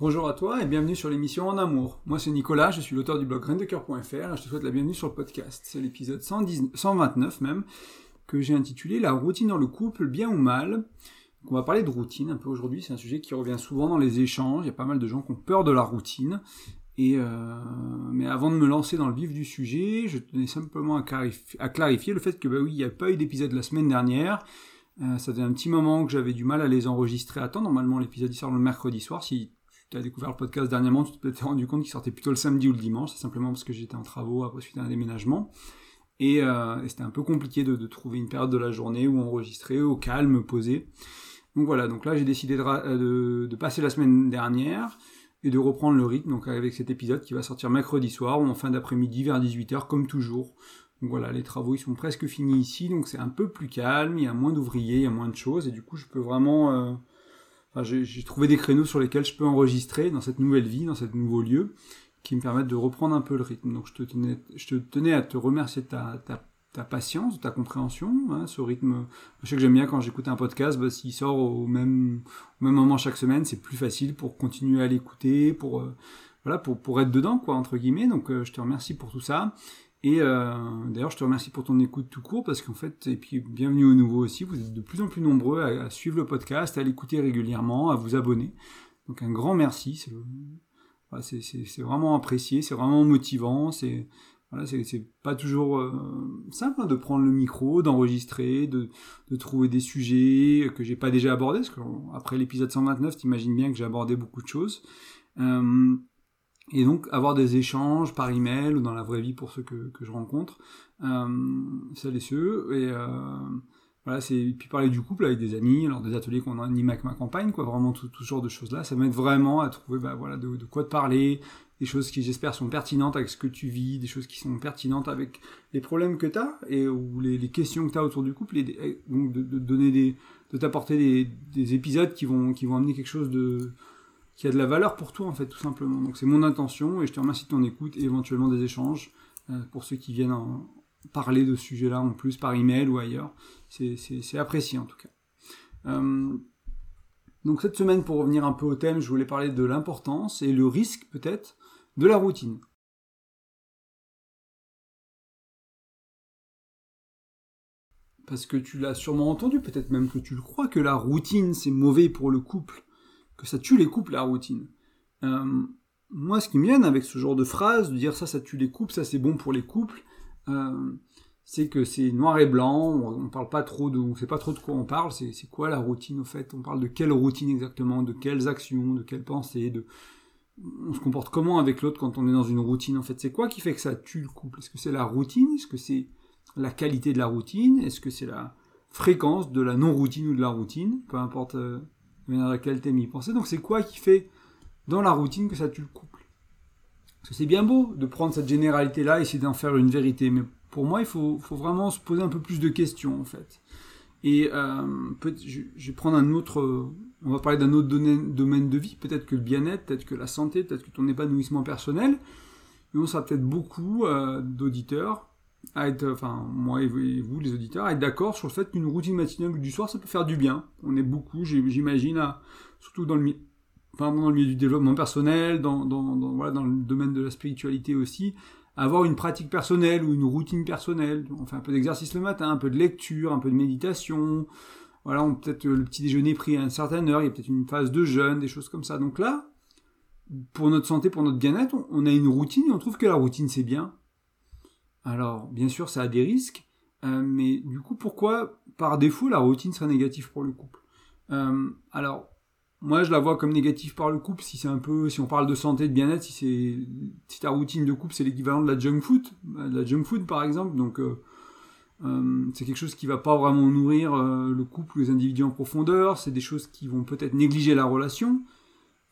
Bonjour à toi et bienvenue sur l'émission En Amour. Moi c'est Nicolas, je suis l'auteur du blog graindecoeur.fr et je te souhaite la bienvenue sur le podcast. C'est l'épisode 129 même que j'ai intitulé La routine dans le couple, bien ou mal. on va parler de routine un peu aujourd'hui, c'est un sujet qui revient souvent dans les échanges, il y a pas mal de gens qui ont peur de la routine. Et euh, mais avant de me lancer dans le vif du sujet, je tenais simplement à clarifier, le fait que bah oui, il n'y a pas eu d'épisode la semaine dernière. Euh, ça faisait un petit moment que j'avais du mal à les enregistrer à temps. Normalement, l'épisode sort le mercredi soir. Si tu as découvert le podcast dernièrement, tu t'es rendu compte qu'il sortait plutôt le samedi ou le dimanche. C'est simplement parce que j'étais en travaux après suite à un déménagement. Et, euh, c'était un peu compliqué de, trouver une période de la journée où enregistrer au calme, posé. Donc voilà, donc là j'ai décidé de, de, passer la semaine dernière et de reprendre le rythme donc avec cet épisode qui va sortir mercredi soir ou en fin d'après-midi vers 18h comme toujours. Donc voilà, les travaux ils sont presque finis ici, donc c'est un peu plus calme, il y a moins d'ouvriers, il y a moins de choses, et du coup je peux vraiment... Euh, j'ai trouvé des créneaux sur lesquels je peux enregistrer dans cette nouvelle vie, dans ce nouveau lieu, qui me permettent de reprendre un peu le rythme. Donc je te tenais, je te tenais à te remercier de ta, ta, ta patience, de ta compréhension, hein, ce rythme. Je sais que j'aime bien quand j'écoute un podcast, bah, s'il sort au même, au même moment chaque semaine, c'est plus facile pour continuer à l'écouter, pour... Euh, voilà, pour, pour être dedans, quoi, entre guillemets. Donc, euh, je te remercie pour tout ça. Et euh, d'ailleurs, je te remercie pour ton écoute tout court, parce qu'en fait, et puis bienvenue au nouveau aussi, vous êtes de plus en plus nombreux à, suivre le podcast, à l'écouter régulièrement, à vous abonner. Donc un grand merci, c'est vraiment apprécié, c'est vraiment motivant, c'est voilà, c'est pas toujours euh, simple hein, de prendre le micro, d'enregistrer, de, de, trouver des sujets que j'ai pas déjà abordés, parce qu'après l'épisode 129, t'imagines bien que j'ai abordé beaucoup de choses. Euh, et donc avoir des échanges par email ou dans la vraie vie pour ceux que, que je rencontre, euh, celles et ceux, et euh, voilà, c'est puis parler du couple avec des amis, alors des ateliers qu'on anime avec ma campagne, quoi, vraiment tout, tout ce genre de choses-là, ça m'aide vraiment à trouver, bah voilà, de, de, quoi te parler, des choses qui j'espère sont pertinentes avec ce que tu vis, des choses qui sont pertinentes avec les problèmes que tu as et ou les, les questions que tu as autour du couple, et, donc de, de, donner des, de t'apporter des, des épisodes qui vont qui vont amener quelque chose de qui a de la valeur pour toi en fait tout simplement. Donc c'est mon intention et je te remercie de ton écoute et éventuellement des échanges euh, pour ceux qui viennent en parler de ce sujet-là en plus par email ou ailleurs. C'est apprécié en tout cas. Euh, donc cette semaine pour revenir un peu au thème, je voulais parler de l'importance et le risque peut-être de la routine. Parce que tu l'as sûrement entendu, peut-être même que tu le crois, que la routine c'est mauvais pour le couple ça tue les couples, la routine. Euh, moi, ce qui me gêne avec ce genre de phrase, de dire ça, ça tue les couples, ça c'est bon pour les couples, euh, c'est que c'est noir et blanc, on, parle pas trop de, on sait pas trop de quoi on parle, c'est quoi la routine au fait, on parle de quelle routine exactement, de quelles actions, de quelles pensées, de, on se comporte comment avec l'autre quand on est dans une routine en fait, c'est quoi qui fait que ça tue le couple? Est-ce que c'est la routine? Est-ce que c'est la qualité de la routine? Est-ce que c'est la fréquence de la non-routine ou de la routine? Peu importe euh, manière laquelle t'aimes y penser. Donc c'est quoi qui fait dans la routine que ça tue le couple? Parce que c'est bien beau de prendre cette généralité-là et essayer d'en faire une vérité, mais pour moi il faut, vraiment se poser un peu plus de questions en fait. Et euh, je, je, vais prendre un autre, on va parler d'un autre domaine, de vie, peut-être que le bien-être, peut-être que la santé, peut-être que ton épanouissement personnel. Et on sera peut-être beaucoup euh, d'auditeurs à être, enfin moi et vous, les auditeurs, à être d'accord sur le fait qu'une routine matinale du soir, ça peut faire du bien. On est beaucoup, j'imagine, surtout dans le, milieu du développement personnel, dans, dans, dans, voilà, dans le domaine de la spiritualité aussi, avoir une pratique personnelle ou une routine personnelle. On fait un peu d'exercice le matin, un peu de lecture, un peu de méditation. Voilà, on peut-être le petit déjeuner pris à une certaine heure, il y a peut-être une phase de jeûne, des choses comme ça. Donc là, pour notre santé, pour notre bien-être, on a une routine et on trouve que la routine c'est bien. Alors, bien sûr, ça a des risques, euh, mais du coup, pourquoi, par défaut, la routine serait négative pour le couple? Euh, Alors, moi, je la vois comme négative par le couple si c'est un peu, si on parle de santé, de bien-être, si c'est, si ta routine de couple c'est l'équivalent de la junk food, euh, de la junk food par exemple, donc c'est quelque chose qui va pas vraiment nourrir le couple ou les individus en profondeur, c'est des choses qui vont peut-être négliger la relation.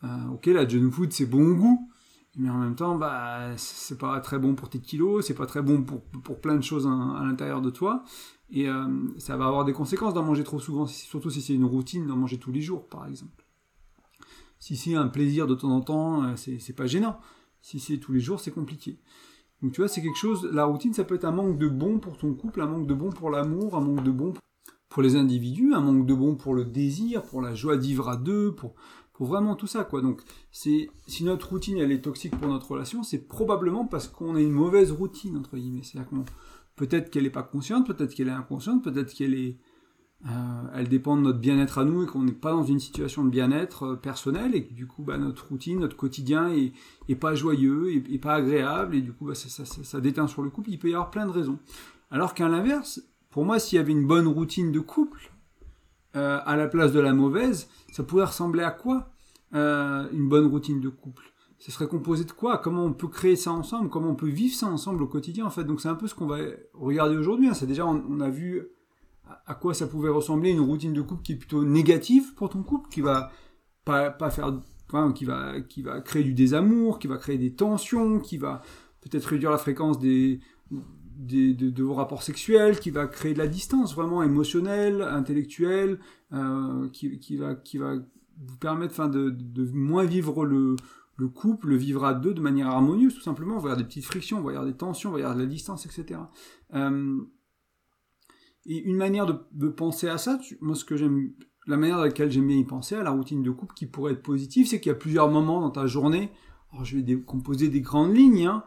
ok, la junk food c'est bon goût, mais en même temps, bah, c'est pas très bon pour tes kilos, c'est pas très bon pour, pour plein de choses à, l'intérieur de toi, et euh, ça va avoir des conséquences d'en manger trop souvent, surtout si c'est une routine d'en manger tous les jours, par exemple. Si c'est un plaisir de temps en temps, euh, c'est pas gênant. Si c'est tous les jours, c'est compliqué. Donc tu vois, c'est quelque chose, la routine, ça peut être un manque de bon pour ton couple, un manque de bon pour l'amour, un manque de bon pour les individus, un manque de bon pour le désir, pour la joie d'ivre à deux, pour, vraiment tout ça, quoi. Donc, c'est si notre routine elle est toxique pour notre relation, c'est probablement parce qu'on a une mauvaise routine entre guillemets. C'est-à-dire qu'on peut-être qu'elle n'est pas consciente, peut-être qu'elle est inconsciente, peut-être qu'elle est euh, elle dépend de notre bien-être à nous et qu'on n'est pas dans une situation de bien-être euh, personnel et que du coup bah, notre routine, notre quotidien est, pas joyeux et, pas agréable et du coup bah, ça, déteint sur le couple. Il peut y avoir plein de raisons. Alors qu'à l'inverse, pour moi, s'il y avait une bonne routine de couple euh, à la place de la mauvaise, ça pourrait ressembler à quoi? Une bonne routine de couple ce serait composé de quoi? Comment on peut créer ça ensemble? Comment on peut vivre ça ensemble au quotidien en fait? Donc c'est un peu ce qu'on va regarder aujourd'hui. Hein. C'est déjà on a vu à quoi ça pouvait ressembler une routine de couple qui est plutôt négative pour ton couple, qui va pas, pas faire, qui va, qui va créer du désamour, qui va créer des tensions, qui va peut-être réduire la fréquence des, des de, vos rapports sexuels, qui va créer de la distance vraiment émotionnelle, intellectuelle, euh, qui, qui, va, qui va vous permettre de, moins vivre le, le couple, le vivre à deux de manière harmonieuse, tout simplement. On va avoir des petites frictions, on va avoir des tensions, on va avoir de la distance, etc. Euh, et une manière de, penser à ça, moi ce que j'aime, la manière dans laquelle j'aime bien y penser, à la routine de couple qui pourrait être positive, c'est qu'il y a plusieurs moments dans ta journée. Alors je vais décomposer des grandes lignes, hein,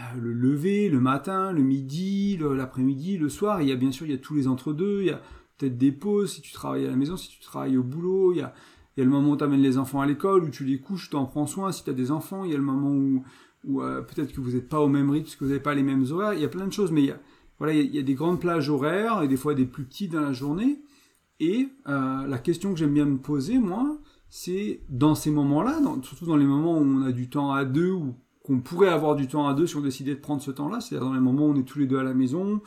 euh, le lever, le matin, le midi, l'après-midi, le soir. il y a bien sûr il y a tous les entre-deux, il y a peut-être des pauses si tu travailles à la maison, si tu travailles au boulot, il y a, il y a le moment où tu amènes les enfants à l'école, où tu les couches, tu en prends soin si tu as des enfants, il y a le moment où, euh, peut-être que vous n'êtes pas au même rythme, parce que vous n'avez pas les mêmes horaires, il y a plein de choses, mais il y a, voilà, il y, a des grandes plages horaires et des fois des plus petites dans la journée. Et euh, la question que j'aime bien me poser, moi, c'est dans ces moments-là, surtout dans les moments où on a du temps à deux ou qu'on pourrait avoir du temps à deux si on décidait de prendre ce temps-là, c'est-à-dire dans les moments où on est tous les deux à la maison,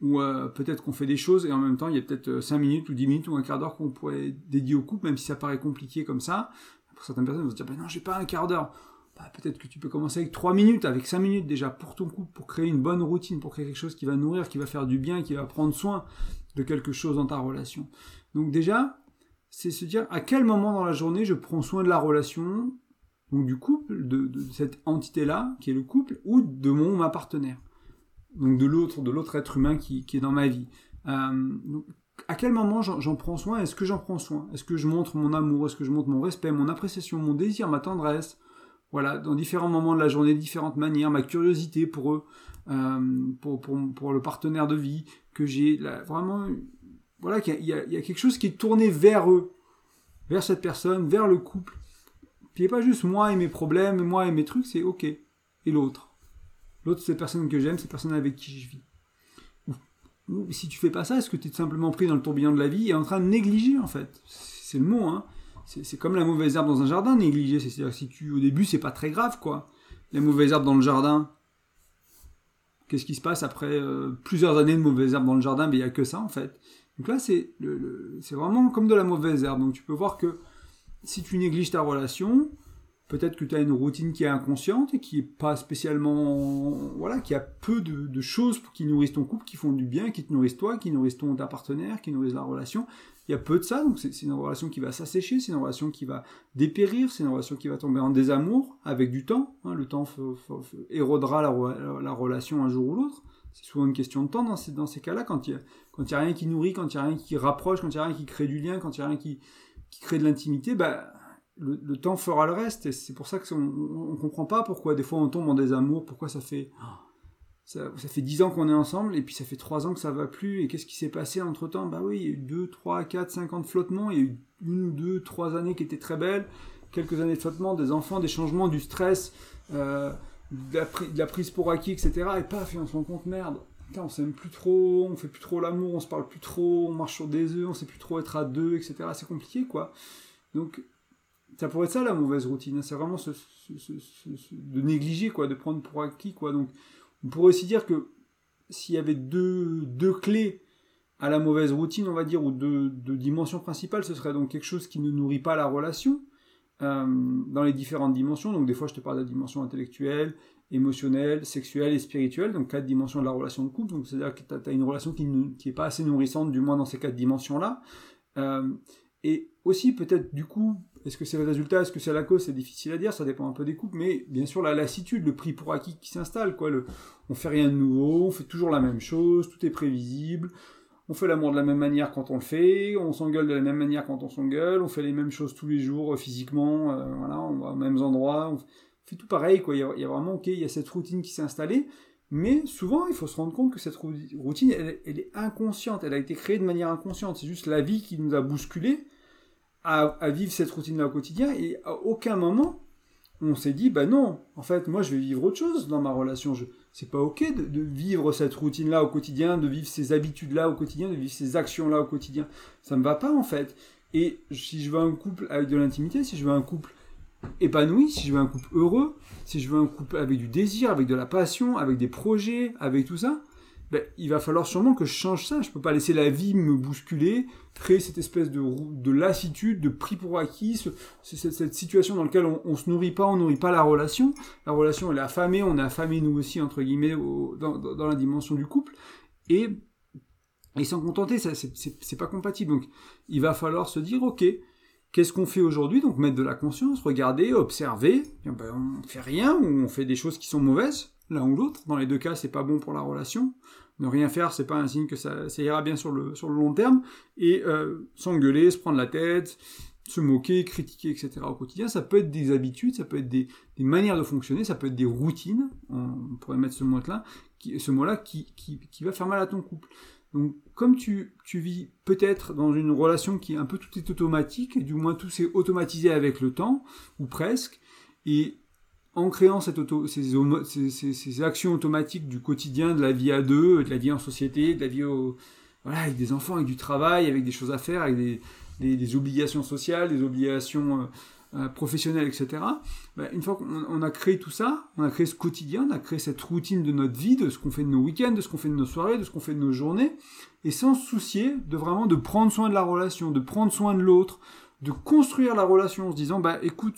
ou euh, peut-être qu'on fait des choses et en même temps il y a peut-être 5 minutes ou 10 minutes ou un quart d'heure qu'on pourrait dédier au couple, même si ça paraît compliqué comme ça. Pour certaines personnes, vont se dire, ben non, j'ai pas un quart d'heure. Bah, peut-être que tu peux commencer avec 3 minutes, avec 5 minutes déjà pour ton couple, pour créer une bonne routine, pour créer quelque chose qui va nourrir, qui va faire du bien, qui va prendre soin de quelque chose dans ta relation. Donc déjà, c'est se dire à quel moment dans la journée je prends soin de la relation, donc du couple, de, cette entité-là, qui est le couple, ou de mon ma partenaire. Donc de l'autre, de l'autre être humain qui, est dans ma vie. Euh, à quel moment j'en prends soin? Est-ce que j'en prends soin? Est-ce que je montre mon amour? Est-ce que je montre mon respect, mon appréciation, mon désir, ma tendresse? Voilà, dans différents moments de la journée, de différentes manières, ma curiosité pour eux, euh, pour, pour, le partenaire de vie, que j'ai vraiment, voilà, qu'il y, a quelque chose qui est tourné vers eux, vers cette personne, vers le couple. Puis il n'y a pas juste moi et mes problèmes, moi et mes trucs, c'est ok. Et l'autre? L'autre, c'est la personne que j'aime, c'est la personne avec qui je vis. Ou, si tu fais pas ça, est-ce que tu es simplement pris dans le tourbillon de la vie et en train de négliger, en fait? C'est le mot, hein c'est comme la mauvaise herbe dans un jardin négligée. C'est-à-dire si tu au début c'est pas très grave quoi. La mauvaise herbe dans le jardin. Qu'est-ce qui se passe après euh, plusieurs années de mauvaise herbe dans le jardin? Mais il n'y a que ça en fait. Donc là c'est vraiment comme de la mauvaise herbe. Donc tu peux voir que si tu négliges ta relation, peut-être que tu as une routine qui est inconsciente et qui est pas spécialement voilà qui a peu de, choses qui nourrissent ton couple qui font du bien qui te nourrissent toi qui nourrissent ton ta partenaire qui nourrissent la relation il y a peu de ça, donc c'est une relation qui va s'assécher, c'est une relation qui va dépérir, c'est une relation qui va tomber en désamour avec du temps. Hein. le temps érodera la, relation un jour ou l'autre. C'est souvent une question de temps dans ces, dans ces cas-là, quand il n'y a, quand a rien qui nourrit, quand il n'y a rien qui rapproche, quand il n'y a rien qui crée du lien, quand il n'y a rien qui, qui crée de l'intimité, bah, le, temps fera le reste. Et c'est pour ça qu'on ne comprend pas pourquoi des fois on tombe en désamour, pourquoi ça fait ça, fait 10 ans qu'on est ensemble, et puis ça fait 3 ans que ça va plus, et qu'est-ce qui s'est passé entre temps Bah oui, il y a eu 2, 3, 4, 5 ans de flottement, il y a eu une ou deux, trois années qui étaient très belles, quelques années de flottement, des enfants, des changements, du stress, euh, de, la prise pour acquis, etc. Et paf, et on se rend compte, merde, on s'aime plus trop, on fait plus trop l'amour, on se parle plus trop, on marche sur des œufs, on sait plus trop être à deux, etc. C'est compliqué, quoi. Donc, ça pourrait être ça la mauvaise routine, hein. c'est vraiment de négliger, quoi, de prendre pour acquis, quoi. Donc, on pourrait aussi dire que s'il y avait deux, deux clés à la mauvaise routine, on va dire, ou deux, dimensions principales, ce serait donc quelque chose qui ne nourrit pas la relation euh, dans les différentes dimensions. Donc des fois, je te parle de la dimension intellectuelle, émotionnelle, sexuelle et spirituelle, donc quatre dimensions de la relation de couple. Donc c'est-à-dire que tu as, une relation qui n'est pas assez nourrissante, du moins dans ces quatre dimensions-là. Euh, et aussi peut-être du coup est-ce que c'est le résultat, est-ce que c'est la cause? C'est difficile à dire, ça dépend un peu des couples, mais bien sûr la lassitude, le prix pour acquis qui s'installe, quoi. Le, on fait rien de nouveau, on fait toujours la même chose, tout est prévisible. on fait l'amour de la même manière quand on le fait, on s'engueule de la même manière quand on s'engueule, on fait les mêmes choses tous les jours euh, physiquement, euh, voilà, on va aux mêmes endroits, on fait tout pareil, quoi. Il y a, vraiment, ok, il y a cette routine qui s'est installée, mais souvent, il faut se rendre compte que cette routine, elle, est inconsciente, elle a été créée de manière inconsciente. C'est juste la vie qui nous a bousculé à, vivre cette routine-là au quotidien, et à aucun moment, on s'est dit, bah non, en fait, moi je vais vivre autre chose dans ma relation. C'est pas ok de, vivre cette routine-là au quotidien, de vivre ces habitudes-là au quotidien, de vivre ces actions-là au quotidien. Ça me va pas en fait. Et si je veux un couple avec de l'intimité, si je veux un couple épanoui, si je veux un couple heureux, si je veux un couple avec du désir, avec de la passion, avec des projets, avec tout ça, ben, il va falloir sûrement que je change ça. Je peux pas laisser la vie me bousculer, créer cette espèce de, de lassitude, de prix pour acquis, cette, cette, situation dans laquelle on, on se nourrit pas, on nourrit pas la relation. La relation, elle est affamée, on est affamé nous aussi, entre guillemets, dans, dans, la dimension du couple. Et, et s'en contenter, ça, c'est pas compatible. Donc, il va falloir se dire, ok, Qu'est-ce qu'on fait aujourd'hui? Donc mettre de la conscience, regarder, observer. Ben, on fait rien ou on fait des choses qui sont mauvaises l'un ou l'autre. Dans les deux cas, c'est pas bon pour la relation. Ne rien faire, c'est pas un signe que ça, ira bien sur le, sur le long terme. Et euh, s'engueuler, se prendre la tête, se moquer, critiquer, etc. au quotidien, ça peut être des habitudes, ça peut être des, manières de fonctionner, ça peut être des routines, on pourrait mettre ce mot-là, qui, ce mot-là qui, qui, qui, va faire mal à ton couple. Donc, comme tu, tu vis peut-être dans une relation qui est un peu tout est automatique, du moins tout s'est automatisé avec le temps, ou presque, et en créant ces, actions automatiques du quotidien, de la vie à deux, de la vie en société, de la vie avec des enfants, avec du travail, avec des choses à faire, avec des, des, obligations sociales, des obligations euh, euh, professionnelles, etc. Ben, une fois qu'on a créé tout ça, on a créé ce quotidien, on a créé cette routine de notre vie, de ce qu'on fait de nos week-ends, de ce qu'on fait de nos soirées, de ce qu'on fait de nos journées, et sans se soucier de vraiment de prendre soin de la relation, de prendre soin de l'autre, de construire la relation en se disant, bah écoute,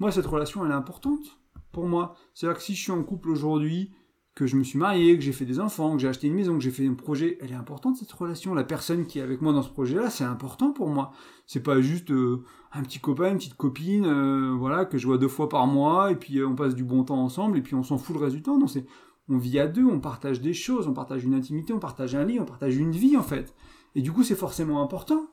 moi cette relation elle est importante, pour moi. C'est-à-dire que si je suis en couple aujourd'hui, que je me suis marié, que j'ai fait des enfants, que j'ai acheté une maison, que j'ai fait un projet, elle est importante cette relation. La personne qui est avec moi dans ce projet-là, c'est important pour moi. C'est pas juste euh, un petit copain, une petite copine, euh, voilà, que je vois deux fois par mois, et puis euh, on passe du bon temps ensemble, et puis on s'en fout le résultat. Non, c'est on vit à deux, on partage des choses, on partage une intimité, on partage un lit, on partage une vie en fait. Et du coup, c'est forcément important.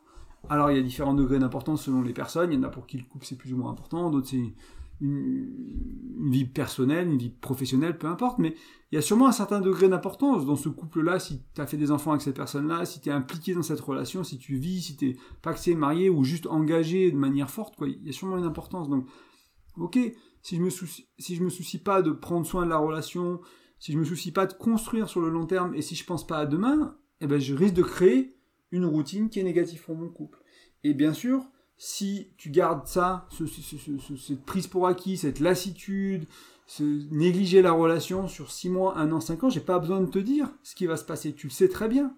Alors, il y a différents degrés d'importance selon les personnes. Il y en a pour qui le couple c'est plus ou moins important, d'autres c'est une, vie personnelle, une vie professionnelle, peu importe, mais il y a sûrement un certain degré d'importance dans ce couple-là, si tu as fait des enfants avec cette personne-là, si tu es impliqué dans cette relation, si tu vis, si tu es paxé, marié ou juste engagé de manière forte, quoi. Il y a sûrement une importance. Donc, ok, si je me soucie, si je me soucie pas de prendre soin de la relation, si je me soucie pas de construire sur le long terme, et si je pense pas à demain, eh ben, je risque de créer une routine qui est négative pour mon couple. Et bien sûr, si tu gardes ça, cette prise pour acquis, cette lassitude, ce négliger la relation sur 6 mois, 1 an, 5 ans, j'ai pas besoin de te dire ce qui va se passer. Tu le sais très bien.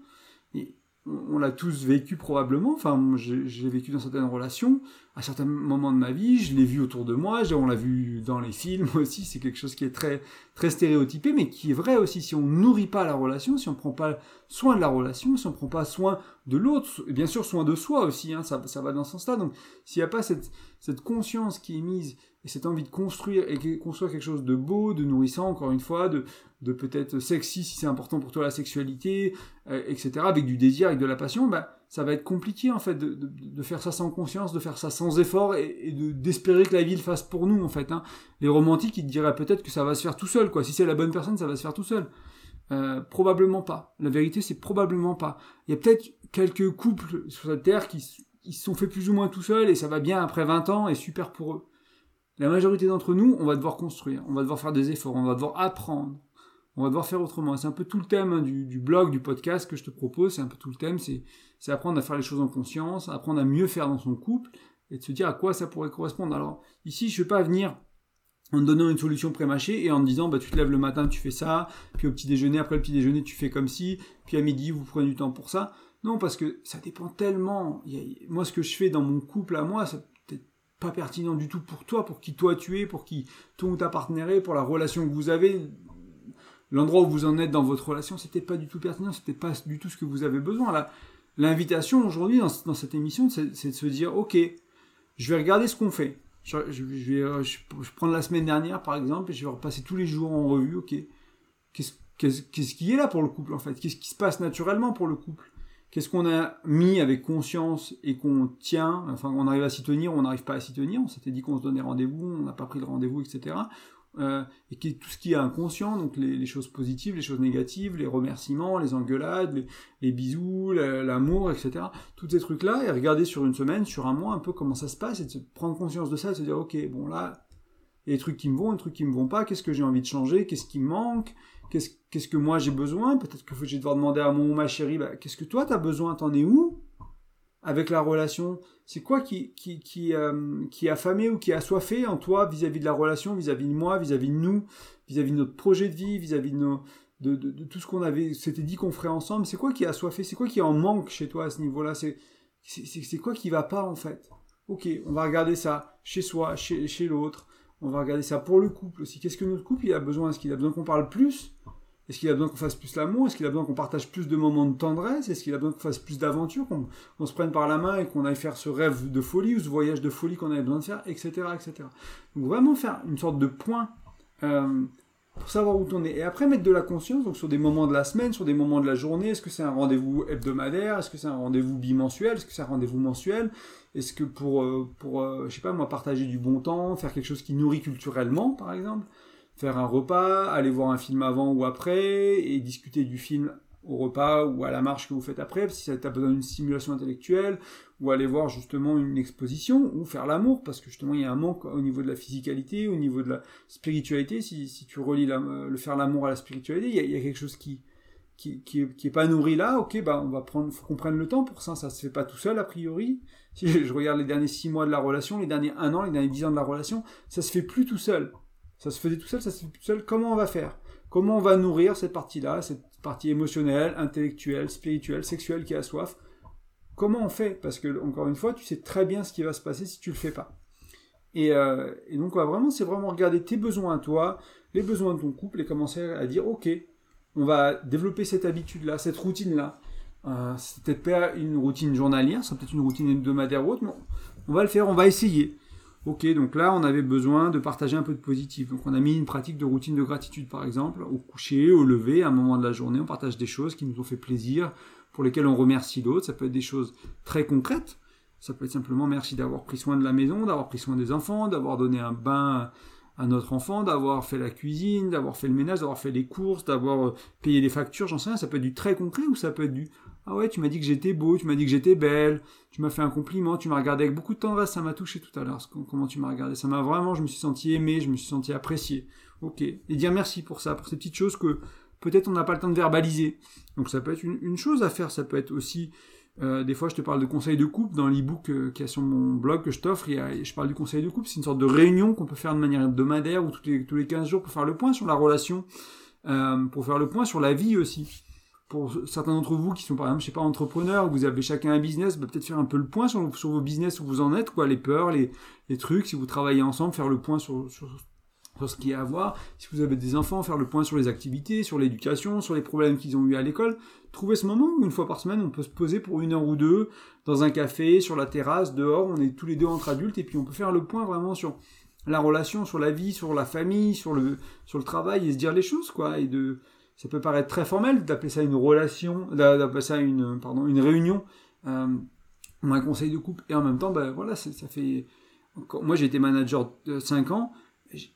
Et on l'a tous vécu probablement. Enfin, j'ai vécu dans certaines relations, à certains moments de ma vie, je l'ai vu autour de moi, on l'a vu dans les films aussi. C'est quelque chose qui est très très stéréotypé, mais qui est vrai aussi. Si on nourrit pas la relation, si on prend pas soin de la relation, si on prend pas soin de l'autre, et bien sûr soin de soi aussi, hein, ça, ça va dans ce sens-là. Donc, s'il n'y a pas cette cette conscience qui est mise et cette envie de construire et construire quelque chose de beau, de nourrissant, encore une fois, de, de peut-être sexy si c'est important pour toi la sexualité, euh, etc., avec du désir, avec de la passion, bah, ça va être compliqué en fait de, faire ça sans conscience, de faire ça sans effort et, et de d'espérer que la vie le fasse pour nous en fait. Hein. Les romantiques ils diraient peut-être que ça va se faire tout seul, quoi. Si c'est la bonne personne, ça va se faire tout seul. Euh, probablement pas. La vérité, c'est probablement pas. Il y a peut-être quelques couples sur cette terre qui, qui se sont fait plus ou moins tout seuls et ça va bien après 20 ans et super pour eux. La majorité d'entre nous, on va devoir construire, on va devoir faire des efforts, on va devoir apprendre, on va devoir faire autrement. C'est un peu tout le thème hein, du, blog, du podcast que je te propose, c'est un peu tout le thème, c'est, apprendre à faire les choses en conscience, apprendre à mieux faire dans son couple, et de se dire à quoi ça pourrait correspondre. Alors ici, je ne vais pas venir en donnant une solution prémâchée et en disant bah tu te lèves le matin, tu fais ça, puis au petit déjeuner, après le petit déjeuner, tu fais comme ci, puis à midi, vous prenez du temps pour ça. Non, parce que ça dépend tellement. Moi, ce que je fais dans mon couple à moi, ça pas pertinent du tout pour toi, pour qui toi tu es, pour qui ton ou ta partenaire est, pour la relation que vous avez, l'endroit où vous en êtes dans votre relation, c'était pas du tout pertinent, c'était pas du tout ce que vous avez besoin. L'invitation aujourd'hui dans, cette émission, c'est de se dire, ok, je vais regarder ce qu'on fait. Je, vais euh, je, prendre la semaine dernière par exemple et je vais repasser tous les jours en revue. Ok, qu'est-ce qui est là pour le couple en fait? Qu'est-ce qui se passe naturellement pour le couple? Qu'est-ce qu'on a mis avec conscience et qu'on tient, enfin on arrive à s'y tenir, on n'arrive pas à s'y tenir, on s'était dit qu'on se donnait rendez-vous, on n'a pas pris le rendez-vous, etc. Euh, et qui, tout ce qui est inconscient, donc les, choses positives, les choses négatives, les remerciements, les engueulades, les, bisous, l'amour, etc. Tous ces trucs-là, et regarder sur une semaine, sur un mois, un peu comment ça se passe, et de se prendre conscience de ça, et de se dire, ok, bon là, il y a des trucs qui me vont, des trucs qui me vont pas, qu'est-ce que j'ai envie de changer, qu'est-ce qui me manque, qu'est-ce que moi j'ai besoin Peut-être que je vais devoir demander à mon ma chérie, bah, qu'est-ce que toi tu as besoin T'en es où? Avec la relation. C'est quoi qui, qui, qui, euh, qui a affamé ou qui a assoiffé en toi vis-à-vis de la relation, vis-à-vis de moi, vis-à-vis de nous, vis-à-vis de notre projet de vie, vis-à-vis de, de, tout ce qu'on avait s'était dit qu'on ferait ensemble? C'est quoi qui a assoiffé? C'est quoi qui en manque chez toi à ce niveau-là? C'est c'est quoi qui va pas en fait? Ok, on va regarder ça chez soi, chez, chez l'autre. On va regarder ça pour le couple aussi. Qu'est-ce que notre couple a besoin? Est-ce qu'il a besoin qu'on parle plus? Est-ce qu'il a besoin qu'on fasse plus l'amour? Est-ce qu'il a besoin qu'on partage plus de moments de tendresse? Est-ce qu'il a besoin qu'on fasse plus d'aventures? Qu'on se prenne par la main et qu'on aille faire ce rêve de folie ou ce voyage de folie qu'on avait besoin de faire, etc. etc. Donc vraiment faire une sorte de point euh, pour savoir où on est. Et après mettre de la conscience donc sur des moments de la semaine, sur des moments de la journée. Est-ce que c'est un rendez-vous hebdomadaire? Est-ce que c'est un rendez-vous bimensuel? Est-ce que c'est un rendez-vous mensuel? Est-ce que pour, euh, pour euh, je sais pas moi, partager du bon temps, faire quelque chose qui nourrit culturellement, par exemple? Faire un repas, aller voir un film avant ou après, et discuter du film au repas ou à la marche que vous faites après, si ça t'a besoin d'une stimulation intellectuelle, ou aller voir justement une exposition, ou faire l'amour, parce que justement il y a un manque au niveau de la physicalité, au niveau de la spiritualité, si, si tu relis le faire l'amour à la spiritualité, il y, a, quelque chose qui, qui, qui, est, pas nourri là, ok, bah on va prendre, faut qu'on prenne le temps pour ça, ça se fait pas tout seul a priori. Si je regarde les derniers six mois de la relation, les derniers un an, les derniers dix ans de la relation, ça se fait plus tout seul. Ça se faisait tout seul, ça se fait tout seul. Comment on va faire? Comment on va nourrir cette partie-là, cette partie émotionnelle, intellectuelle, spirituelle, sexuelle qui a soif? Comment on fait? Parce que, encore une fois, tu sais très bien ce qui va se passer si tu le fais pas. Et, euh, donc, vraiment, c'est vraiment regarder tes besoins à toi, les besoins de ton couple, et commencer à dire, ok, on va développer cette habitude-là, cette routine-là. Euh, c'est peut-être pas une routine journalière, c'est peut-être une routine hebdomadaire ou autre, mais on va le faire, on va essayer. Ok, donc là, on avait besoin de partager un peu de positif. Donc on a mis une pratique de routine de gratitude, par exemple, au coucher, au lever, à un moment de la journée, on partage des choses qui nous ont fait plaisir, pour lesquelles on remercie l'autre. Ça peut être des choses très concrètes. Ça peut être simplement merci d'avoir pris soin de la maison, d'avoir pris soin des enfants, d'avoir donné un bain à notre enfant, d'avoir fait la cuisine, d'avoir fait le ménage, d'avoir fait les courses, d'avoir euh, payé les factures, j'en sais rien. Ça peut être du très concret ou ça peut être du ah ouais, tu m'as dit que j'étais beau, tu m'as dit que j'étais belle, tu m'as fait un compliment, tu m'as regardé avec beaucoup de tendresse, ça m'a touché tout à l'heure, comment tu m'as regardé. Ça m'a vraiment, je me suis senti aimé, je me suis senti apprécié. Ok. Et dire merci pour ça, pour ces petites choses que peut-être on n'a pas le temps de verbaliser. Donc ça peut être une, chose à faire, ça peut être aussi, euh, des fois je te parle de conseils de couple dans l'e-book euh, qui est sur mon blog que je t'offre, je parle du conseil de couple, c'est une sorte de réunion qu'on peut faire de manière hebdomadaire ou tous les, tous les 15 jours pour faire le point sur la relation, euh, pour faire le point sur la vie aussi pour certains d'entre vous qui sont par exemple, je sais pas, entrepreneurs, vous avez chacun un business, bah, peut-être faire un peu le point sur, vos business où vous en êtes, quoi, les peurs, les, trucs, si vous travaillez ensemble, faire le point sur, sur, ce qu'il y a à voir. Si vous avez des enfants, faire le point sur les activités, sur l'éducation, sur les problèmes qu'ils ont eu à l'école. Trouvez ce moment où une fois par semaine, on peut se poser pour une heure ou deux dans un café, sur la terrasse, dehors, on est tous les deux entre adultes et puis on peut faire le point vraiment sur la relation, sur la vie, sur la famille, sur le, sur le travail et se dire les choses, quoi, et de, ça peut paraître très formel d'appeler ça une relation, d'appeler ça une, pardon, une réunion, euh, ou un conseil de couple. Et en même temps, ben voilà, ça fait. Moi, j'ai été manager de 5 ans.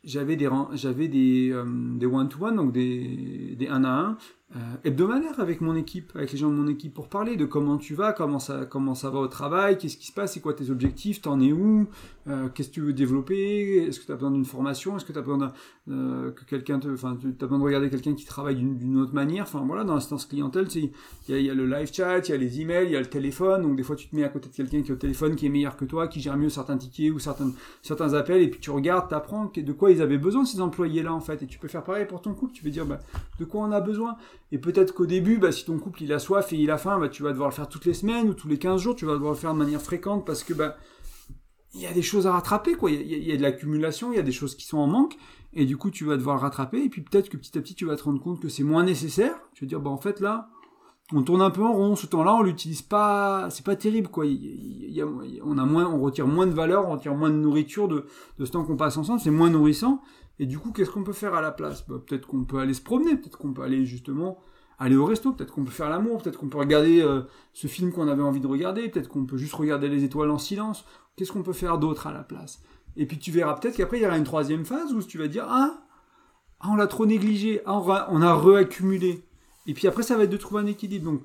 J'avais des, j'avais des, euh, des one-to-one, donc des, des 1 à 1, euh, hebdomadaire avec mon équipe, avec les gens de mon équipe pour parler de comment tu vas, comment ça, comment ça va au travail, qu'est-ce qui se passe, c'est quoi tes objectifs, t'en es où, euh, qu'est-ce que tu veux développer, est-ce que tu as besoin d'une formation, est-ce que tu as besoin euh, que quelqu'un te, enfin, tu as besoin de regarder quelqu'un qui travaille d'une autre manière, enfin voilà, dans l'instance clientèle, il y a, y a le live chat, il y a les emails, il y a le téléphone, donc des fois tu te mets à côté de quelqu'un qui est au téléphone, qui est meilleur que toi, qui gère mieux certains tickets ou certains, certains appels, et puis tu regardes, tu apprends de quoi ils avaient besoin ces employés-là en fait, et tu peux faire pareil pour ton couple, tu peux dire bah, de quoi on a besoin, et peut-être qu'au début, bah, si ton couple il a soif et il a faim, bah, tu vas devoir le faire toutes les semaines ou tous les 15 jours, tu vas devoir le faire de manière fréquente parce que bah, il y a des choses à rattraper, quoi. Il y a, de l'accumulation, il y a des choses qui sont en manque, et du coup tu vas devoir le rattraper, et puis peut-être que petit à petit tu vas te rendre compte que c'est moins nécessaire. Tu vas dire, bah en fait là, on tourne un peu en rond, ce temps-là on l'utilise pas, c'est pas terrible, quoi. on retire moins de valeur, on retire moins de nourriture de, de ce temps qu'on passe ensemble, c'est moins nourrissant. Et du coup, qu'est-ce qu'on peut faire à la place? Bah, Peut-être qu'on peut aller se promener, peut-être qu'on peut aller justement aller au resto, peut-être qu'on peut faire l'amour, peut-être qu'on peut regarder euh, ce film qu'on avait envie de regarder, peut-être qu'on peut juste regarder les étoiles en silence. Qu'est-ce qu'on peut faire d'autre à la place? Et puis tu verras peut-être qu'après il y aura une troisième phase où tu vas dire ah, ah on l'a trop négligé, ah, on, a reaccumulé. Et puis après ça va être de trouver un équilibre. Donc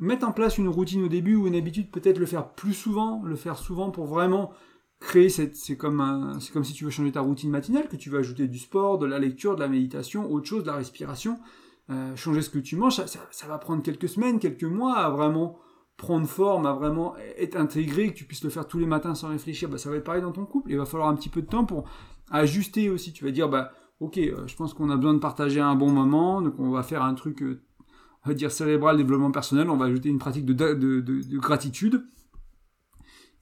mettre en place une routine au début ou une habitude, peut-être le faire plus souvent, le faire souvent pour vraiment créer cette, c'est comme c'est comme si tu veux changer ta routine matinale, que tu veux ajouter du sport, de la lecture, de la méditation, autre chose, de la respiration, euh, changer ce que tu manges, ça, va prendre quelques semaines, quelques mois à vraiment prendre forme, à vraiment être intégré, que tu puisses le faire tous les matins sans réfléchir, bah, ça va être pareil dans ton couple. Il va falloir un petit peu de temps pour ajuster aussi. Tu vas dire, bah, ok, euh, je pense qu'on a besoin de partager un bon moment, donc on va faire un truc, euh, on va dire cérébral, développement personnel, on va ajouter une pratique de, de gratitude.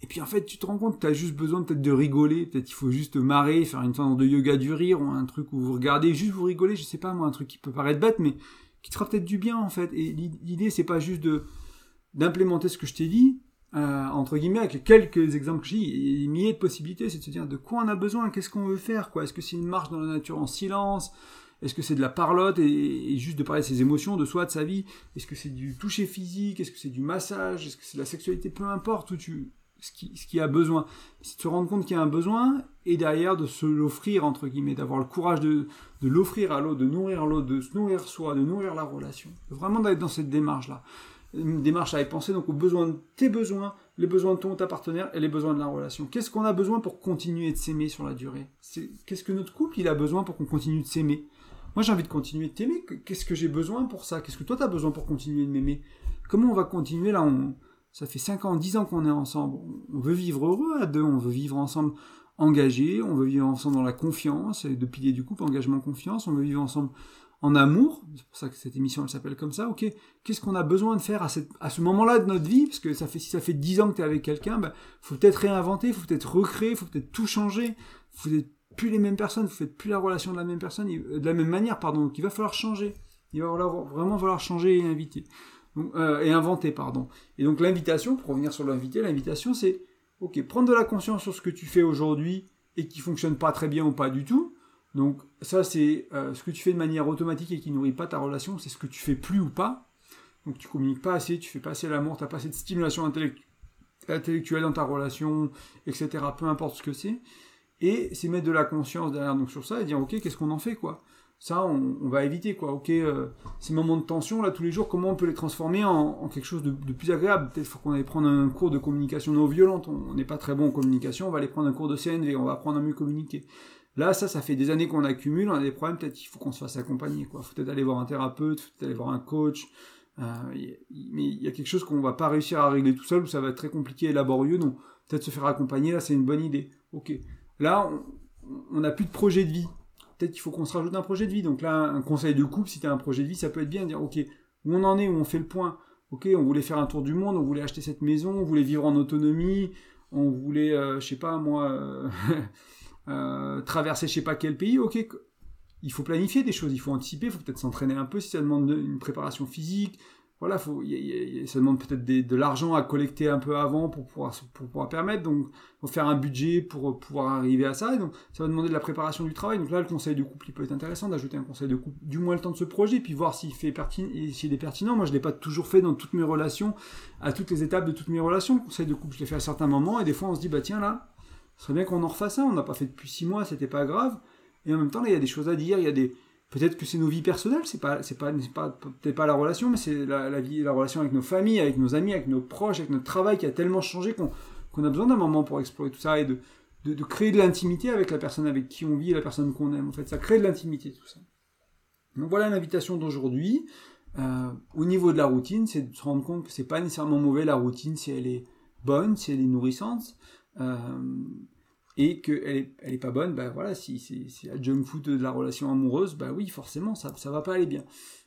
Et puis en fait, tu te rends compte que tu as juste besoin peut-être de rigoler, peut-être il faut juste marrer, faire une sorte de yoga du rire ou un truc où vous regardez, juste vous rigolez, je sais pas moi, un truc qui peut paraître bête, mais qui te fera peut-être du bien en fait. Et l'idée, c'est pas juste de d'implémenter ce que je t'ai dit, euh, entre guillemets, avec quelques exemples que j'ai des milliers de possibilités, c'est de se dire de quoi on a besoin, qu'est-ce qu'on veut faire, quoi? Est-ce que c'est une marche dans la nature en silence? Est-ce que c'est de la parlotte et, juste de parler de ses émotions, de soi, de sa vie? Est-ce que c'est du toucher physique? Est-ce que c'est du massage? Est-ce que c'est de la sexualité? Peu importe où tu, ce qui, a besoin. C'est de se rendre compte qu'il y a un besoin et derrière de se l'offrir, entre guillemets, d'avoir le courage de, l'offrir à l'autre, de nourrir l'autre, de se nourrir soi, de nourrir la relation. Vraiment d'être dans cette démarche-là. Une démarche avec penser donc aux besoins de tes besoins, les besoins de ton ta partenaire et les besoins de la relation. Qu'est-ce qu'on a besoin pour continuer de s'aimer sur la durée? Qu'est-ce que notre couple il a besoin pour qu'on continue de s'aimer? Moi j'ai envie de continuer de t'aimer. Qu'est-ce que j'ai besoin pour ça? Qu'est-ce que toi tu as besoin pour continuer de m'aimer? Comment on va continuer là? Ça fait 5 ans, 10 ans qu'on est ensemble. On veut vivre heureux à deux, on veut vivre ensemble engagés, on veut vivre ensemble dans la confiance, et de piliers du couple, engagement, confiance, on veut vivre ensemble en amour, c'est pour ça que cette émission elle s'appelle comme ça, ok, qu'est-ce qu'on a besoin de faire à, ce moment-là de notre vie, parce que si ça fait 10 ans que tu es avec quelqu'un, ben, faut peut-être réinventer, faut peut-être recréer, faut peut-être tout changer, vous n'êtes plus les mêmes personnes, vous faites plus la relation de la même personne, de la même manière, pardon, donc il va falloir changer, il va vraiment falloir changer et inviter. Euh, et inventer, pardon. Et donc l'invitation, pour revenir sur l'invité, l'invitation c'est, ok, prendre de la conscience sur ce que tu fais aujourd'hui et qui fonctionne pas très bien ou pas du tout. Donc ça c'est euh, ce que tu fais de manière automatique et qui nourrit pas ta relation, c'est ce que tu fais plus ou pas. Donc tu communiques pas assez, tu fais pas assez l'amour, t'as pas assez de stimulation intellectuelle dans ta relation, etc. Peu importe ce que c'est. Et c'est mettre de la conscience derrière donc sur ça et dire ok qu'est-ce qu'on en fait quoi? Ça, on, va éviter, quoi. Ok, euh, ces moments de tension, là, tous les jours, comment on peut les transformer en, quelque chose de, plus agréable? Peut-être faut qu'on aille prendre un cours de communication non violente. On n'est pas très bon en communication, on va aller prendre un cours de CNV, on va apprendre à mieux communiquer. Là, ça, ça fait des années qu'on accumule, on a des problèmes, peut-être qu'il faut qu'on se fasse accompagner, quoi. Faut peut-être aller voir un thérapeute, faut peut-être aller voir un coach. Euh, mais il y a quelque chose qu'on va pas réussir à régler tout seul, ou ça va être très compliqué et laborieux, donc peut-être se faire accompagner, là, c'est une bonne idée. Ok. Là, on n'a plus de projet de vie peut-être qu'il faut qu'on se rajoute un projet de vie. Donc là, un conseil de couple, si tu as un projet de vie, ça peut être bien de dire, ok, où on en est, où on fait le point. Ok, on voulait faire un tour du monde, on voulait acheter cette maison, on voulait vivre en autonomie, on voulait, euh, je sais pas moi, euh, euh, traverser je sais pas quel pays. Ok, il faut planifier des choses, il faut anticiper, il faut peut-être s'entraîner un peu si ça demande une préparation physique, voilà, faut, ça demande peut-être de l'argent à collecter un peu avant pour pouvoir, pour pouvoir permettre. Donc, faut faire un budget pour pouvoir arriver à ça. Et donc, ça va demander de la préparation du travail. Donc là, le conseil de couple, il peut être intéressant d'ajouter un conseil de couple, du moins le temps de ce projet, puis voir s'il fait est pertinent. Moi, je l'ai pas toujours fait dans toutes mes relations, à toutes les étapes de toutes mes relations. Le conseil de couple, je l'ai fait à certains moments, et des fois, on se dit, bah tiens là, ce serait bien qu'on en refasse un. On n'a pas fait depuis six mois, c'était pas grave. Et en même temps, là, il y a des choses à dire, il y a des Peut-être que c'est nos vies personnelles, c'est pas, c'est pas, pas peut-être pas la relation, mais c'est la, vie, la relation avec nos familles, avec nos amis, avec nos proches, avec notre travail qui a tellement changé qu'on a besoin d'un moment pour explorer tout ça et de, de, créer de l'intimité avec la personne avec qui on vit et la personne qu'on aime. En fait, ça crée de l'intimité tout ça. Donc voilà l'invitation d'aujourd'hui. Euh, au niveau de la routine, c'est de se rendre compte que c'est pas nécessairement mauvais la routine si elle est bonne, si elle est nourrissante. Euh, et qu'elle est, elle est pas bonne, bah voilà, si c'est la junk food de la relation amoureuse, bah oui, forcément, ça, ça va pas aller bien.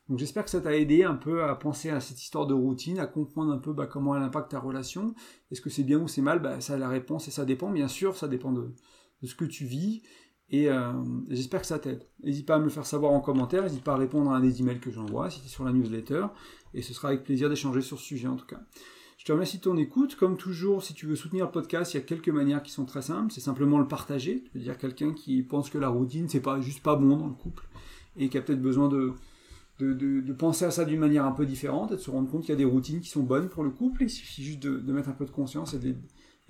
Donc j'espère que ça t'a aidé un peu à penser à cette histoire de routine, à comprendre un peu bah, comment elle impacte ta relation. Est-ce que c'est bien ou c'est mal? Bah, Ça, la réponse, et ça dépend, bien sûr, ça dépend de, de ce que tu vis. Et euh, j'espère que ça t'aide. N'hésite pas à me le faire savoir en commentaire, n'hésite pas à répondre à un des emails que j'envoie, si tu es sur la newsletter, et ce sera avec plaisir d'échanger sur ce sujet en tout cas. Je te remercie de ton écoute. Comme toujours, si tu veux soutenir le podcast, il y a quelques manières qui sont très simples. C'est simplement le partager. C'est-à-dire quelqu'un qui pense que la routine, c'est pas juste pas bon dans le couple et qui a peut-être besoin de, penser à ça d'une manière un peu différente et de se rendre compte qu'il y a des routines qui sont bonnes pour le couple. Il suffit juste de, mettre un peu de conscience et de,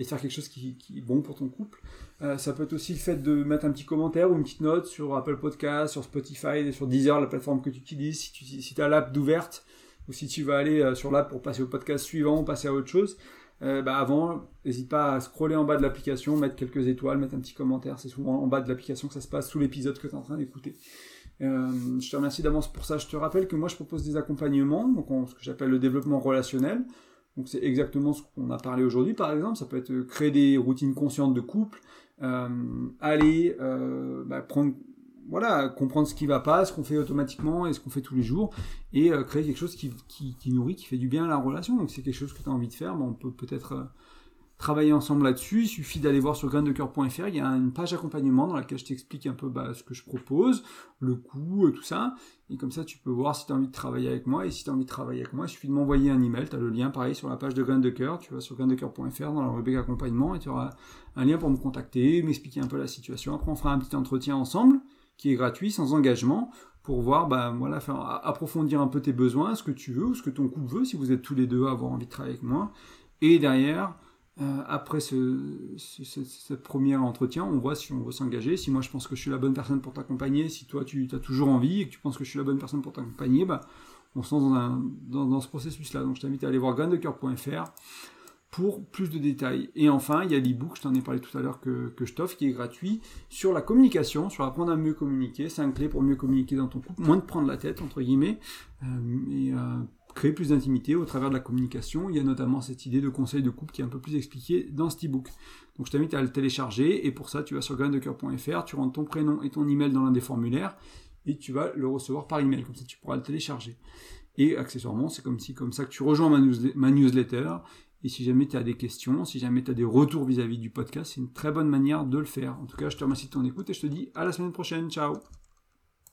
faire quelque chose qui, est bon pour ton couple. Euh, ça peut être aussi le fait de mettre un petit commentaire ou une petite note sur Apple Podcast, sur Spotify, sur Deezer, la plateforme que tu utilises. Si tu as l'app d'ouverte ou si tu vas aller euh, sur l'app pour passer au podcast suivant passer à autre chose, euh, bah avant, n'hésite pas à scroller en bas de l'application, mettre quelques étoiles, mettre un petit commentaire. C'est souvent en bas de l'application que ça se passe sous l'épisode que tu es en train d'écouter. Euh, je te remercie d'avance pour ça. Je te rappelle que moi, je propose des accompagnements, donc ce que j'appelle le développement relationnel. Donc c'est exactement ce qu'on a parlé aujourd'hui, par exemple. Ça peut être créer des routines conscientes de couple, aller bah, prendre, voilà, comprendre ce qui va pas, ce qu'on fait automatiquement et ce qu'on fait tous les jours, et créer quelque chose qui, nourrit, qui fait du bien à la relation. Donc c'est quelque chose que tu as envie de faire, on peut peut-être travailler ensemble là-dessus. Il suffit d'aller voir sur graindecoeur.fr. Il y a une page accompagnement dans laquelle je t'explique un peu bah, ce que je propose, le coût, euh, tout ça. Et comme ça, tu peux voir si tu as envie de travailler avec moi. Et si tu as envie de travailler avec moi, il suffit de m'envoyer un email. Tu as le lien pareil sur la page de Grain de Cœur. Tu vas sur graindecoeur.fr dans la rubrique accompagnement et tu auras un lien pour me contacter, m'expliquer un peu la situation. Après, on fera un petit entretien ensemble qui est gratuit, sans engagement, pour voir, bah, voilà, faire approfondir un peu tes besoins, ce que tu veux ou ce que ton couple veut, si vous êtes tous les deux à avoir envie de travailler avec moi. Et derrière, euh, après ce, premier entretien, on voit si on veut s'engager. Si moi je pense que je suis la bonne personne pour t'accompagner, si toi tu as toujours envie et que tu penses que je suis la bonne personne pour t'accompagner, bah, on se lance dans, ce processus-là. Donc je t'invite à aller voir graindecoeur.fr pour plus de détails. Et enfin, il y a l'ebook, je t'en ai parlé tout à l'heure, que, je t'offre, qui est gratuit, sur la communication, sur apprendre à mieux communiquer. C'est un clé pour mieux communiquer dans ton couple, moins de prendre la tête, entre guillemets. Euh, et, euh, créer plus d'intimité au travers de la communication. Il y a notamment cette idée de conseil de couple qui est un peu plus expliquée dans cet e-book. Donc je t'invite à le télécharger et pour ça tu vas sur graindecoeur.fr, tu rentres ton prénom et ton email dans l'un des formulaires et tu vas le recevoir par email, comme ça tu pourras le télécharger. Et accessoirement, c'est comme, si, comme ça que tu rejoins ma, newsletter. Et si jamais tu as des questions, si jamais tu as des retours vis à -vis du podcast, c'est une très bonne manière de le faire. En tout cas, je te remercie de ton écoute et je te dis à la semaine prochaine. Ciao